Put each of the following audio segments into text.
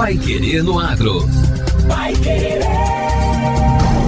Pai Querer no Agro. Pai Querer.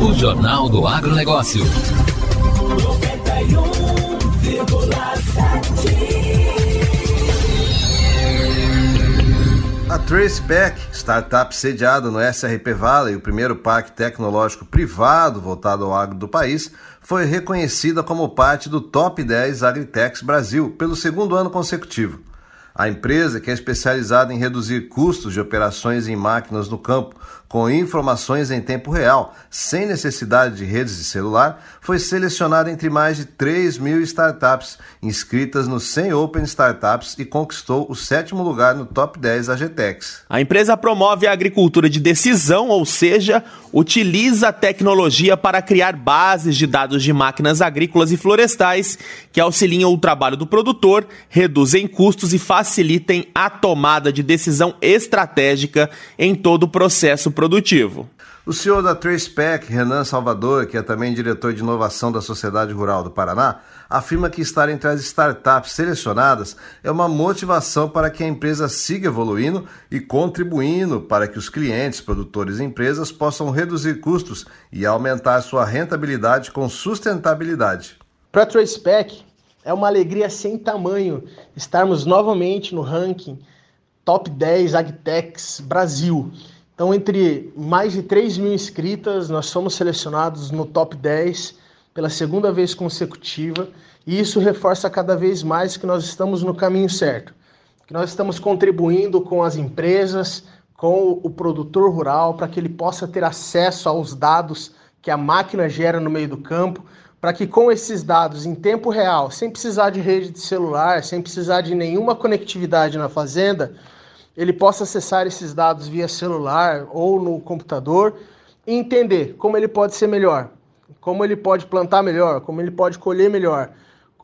O Jornal do Agronegócio. 91,7. A Traceback, startup sediada no SRP Valley, o primeiro parque tecnológico privado voltado ao agro do país, foi reconhecida como parte do Top 10 Agritechs Brasil pelo segundo ano consecutivo. A empresa, que é especializada em reduzir custos de operações em máquinas no campo com informações em tempo real, sem necessidade de redes de celular, foi selecionada entre mais de 3 mil startups inscritas no 100 Open Startups e conquistou o sétimo lugar no Top 10 AGTEX. A empresa promove a agricultura de decisão, ou seja, utiliza a tecnologia para criar bases de dados de máquinas agrícolas e florestais que auxiliam o trabalho do produtor, reduzem custos e facilitem a tomada de decisão estratégica em todo o processo produtivo. O CEO da TracePack, Renan Salvador, que é também diretor de inovação da Sociedade Rural do Paraná, afirma que estar entre as startups selecionadas é uma motivação para que a empresa siga evoluindo e contribuindo para que os clientes, produtores e empresas possam reduzir custos e aumentar sua rentabilidade com sustentabilidade. Para a TracePack, é uma alegria sem tamanho estarmos novamente no ranking Top 10 AgTechs Brasil. Então, entre mais de 3 mil inscritas, nós somos selecionados no top 10 pela segunda vez consecutiva, e isso reforça cada vez mais que nós estamos no caminho certo, que nós estamos contribuindo com as empresas, com o produtor rural, para que ele possa ter acesso aos dados que a máquina gera no meio do campo, para que com esses dados em tempo real, sem precisar de rede de celular, sem precisar de nenhuma conectividade na fazenda, ele possa acessar esses dados via celular ou no computador e entender como ele pode ser melhor, como ele pode plantar melhor, como ele pode colher melhor,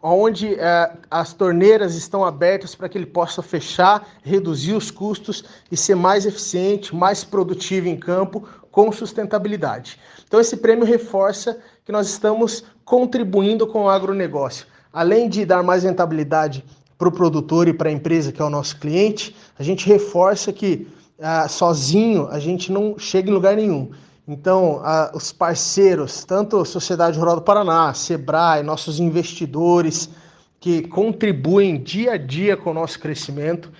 onde é, as torneiras estão abertas para que ele possa fechar, reduzir os custos e ser mais eficiente, mais produtivo em campo com sustentabilidade. Então esse prêmio reforça que nós estamos contribuindo com o agronegócio. Além de dar mais rentabilidade para o produtor e para a empresa que é o nosso cliente, a gente reforça que ah, sozinho a gente não chega em lugar nenhum. Então, ah, os parceiros, tanto a Sociedade Rural do Paraná, Sebrae, nossos investidores, que contribuem dia a dia com o nosso crescimento,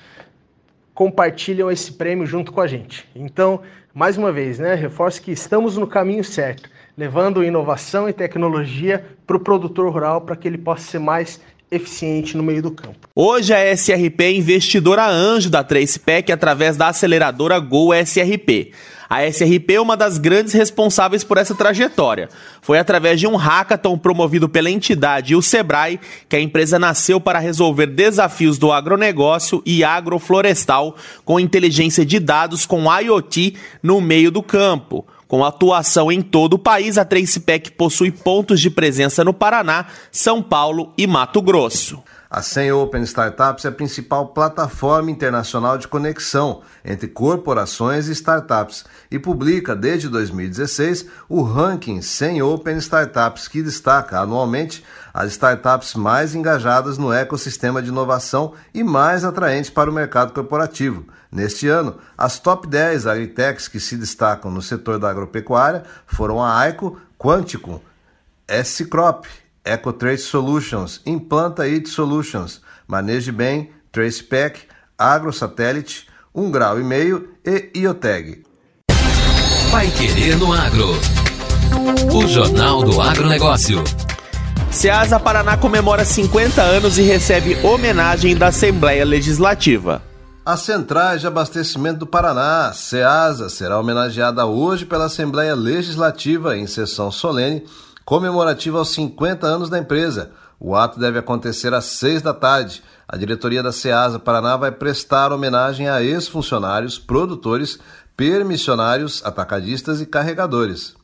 compartilham esse prêmio junto com a gente. Então, mais uma vez, né, reforço que estamos no caminho certo, levando inovação e tecnologia para o produtor rural para que ele possa ser mais eficiente no meio do campo. Hoje a SRP é investidora anjo da TracePack através da aceleradora Go SRP. A SRP é uma das grandes responsáveis por essa trajetória. Foi através de um hackathon promovido pela entidade e o Sebrae que a empresa nasceu para resolver desafios do agronegócio e agroflorestal com inteligência de dados com IoT no meio do campo. Com atuação em todo o país, a Tracepec possui pontos de presença no Paraná, São Paulo e Mato Grosso. A 100 Open Startups é a principal plataforma internacional de conexão entre corporações e startups e publica desde 2016 o ranking 100 Open Startups, que destaca anualmente as startups mais engajadas no ecossistema de inovação e mais atraentes para o mercado corporativo. Neste ano, as top 10 agritechs que se destacam no setor da agropecuária foram a Aico, Quanticum, S-Crop, EcoTrace Solutions, Implanta It Solutions, Maneje Bem, TracePack, AgroSatélite, um grau e meio e IoTeg. Vai querer no agro. O Jornal do Agronegócio. Ceasa Paraná comemora 50 anos e recebe homenagem da Assembleia Legislativa. As centrais de abastecimento do Paraná, CEASA, será homenageada hoje pela Assembleia Legislativa em sessão solene comemorativa aos 50 anos da empresa. O ato deve acontecer às 6 da tarde. A diretoria da CEASA Paraná vai prestar homenagem a ex-funcionários, produtores, permissionários, atacadistas e carregadores.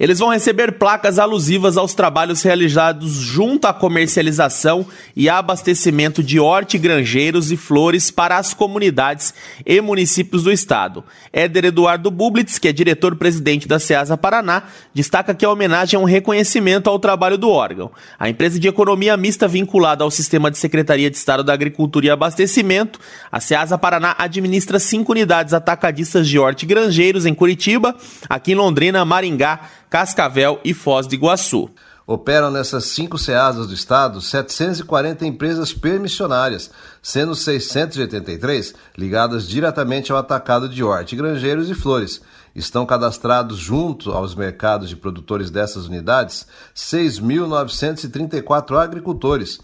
Eles vão receber placas alusivas aos trabalhos realizados junto à comercialização e abastecimento de hortigranjeiros e flores para as comunidades e municípios do estado. Éder Eduardo Bublitz, que é diretor-presidente da SEASA Paraná, destaca que a homenagem é um reconhecimento ao trabalho do órgão. A empresa de economia mista vinculada ao sistema de Secretaria de Estado da Agricultura e Abastecimento, a SEASA Paraná administra cinco unidades atacadistas de hortigranjeiros em Curitiba, aqui em Londrina, Maringá, Cascavel e Foz do Iguaçu. Operam nessas cinco SEASas do estado 740 empresas permissionárias, sendo 683 ligadas diretamente ao atacado de hortigranjeiros e flores. Estão cadastrados junto aos mercados de produtores dessas unidades 6.934 agricultores,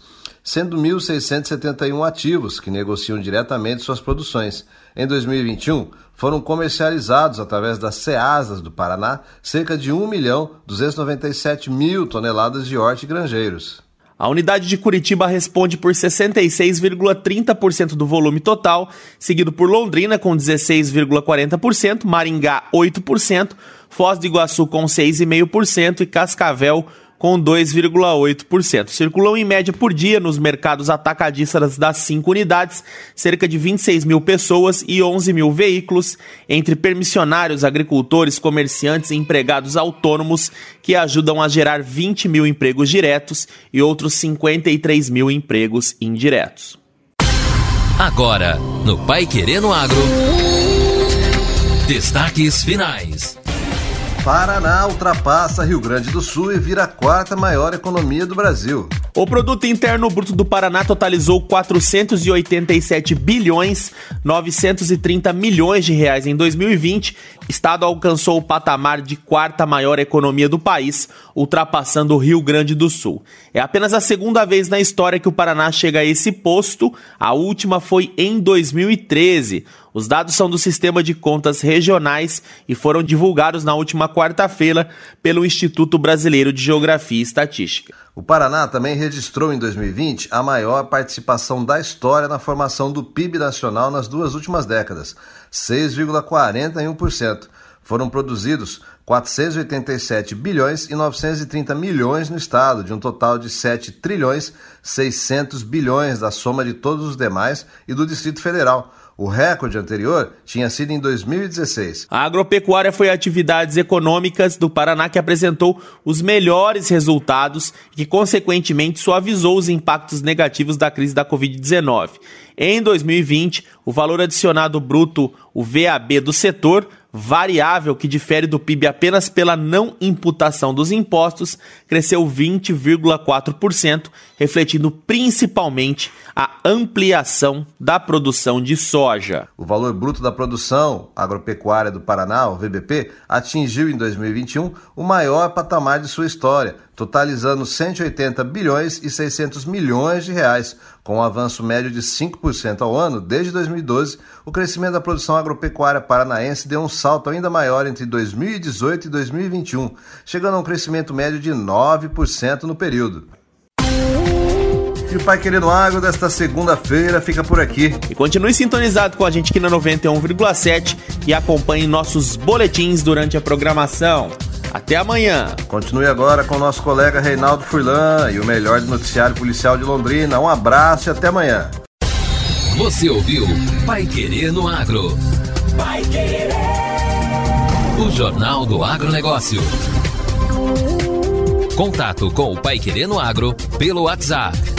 sendo 1.671 ativos que negociam diretamente suas produções. Em 2021, foram comercializados através das CEASAS do Paraná cerca de 1 milhão 297 mil toneladas de hortigranjeiros. A unidade de Curitiba responde por 66,30% do volume total, seguido por Londrina com 16,40%, Maringá 8%, Foz do Iguaçu com 6,5% e Cascavel com 2,8%. Circulam em média por dia nos mercados atacadistas das cinco unidades cerca de 26 mil pessoas e 11 mil veículos, entre permissionários, agricultores, comerciantes e empregados autônomos, que ajudam a gerar 20 mil empregos diretos e outros 53 mil empregos indiretos. Agora, no Pai Querendo Agro. Destaques finais. Paraná ultrapassa Rio Grande do Sul e vira a quarta maior economia do Brasil. O produto interno bruto do Paraná totalizou 487 bilhões 930 milhões de reais em 2020. Estado alcançou o patamar de quarta maior economia do país, ultrapassando o Rio Grande do Sul. É apenas a segunda vez na história que o Paraná chega a esse posto. A última foi em 2013. Os dados são do Sistema de Contas Regionais e foram divulgados na última quarta-feira pelo Instituto Brasileiro de Geografia e Estatística. O Paraná também registrou em 2020 a maior participação da história na formação do PIB nacional nas duas últimas décadas, 6,41%. Foram produzidos 487 bilhões e 930 milhões no estado, de um total de 7 trilhões 600 bilhões da soma de todos os demais e do Distrito Federal. O recorde anterior tinha sido em 2016. A agropecuária foi atividades econômicas do Paraná que apresentou os melhores resultados e que, consequentemente, suavizou os impactos negativos da crise da Covid-19. Em 2020, o valor adicionado bruto, o VAB do setor, variável que difere do PIB apenas pela não imputação dos impostos, cresceu 20,4%, refletindo principalmente a ampliação da produção de soja. O valor bruto da produção agropecuária do Paraná, o VBP, atingiu em 2021 o maior patamar de sua história, totalizando 180 bilhões e 600 milhões de reais, com um avanço médio de 5% ao ano desde 2012. O crescimento da produção agropecuária paranaense deu um salto ainda maior entre 2018 e 2021, chegando a um crescimento médio de 9% no período. E o Pai Querendo Água desta segunda-feira fica por aqui. E continue sintonizado com a gente aqui na 91,7 e acompanhe nossos boletins durante a programação. Até amanhã. Continue agora com o nosso colega Reinaldo Furlan e o melhor do noticiário policial de Londrina. Um abraço e até amanhã. Você ouviu Pai Querer no Agro. Pai Querer. O Jornal do Agronegócio. Contato com o Pai Querer no Agro pelo WhatsApp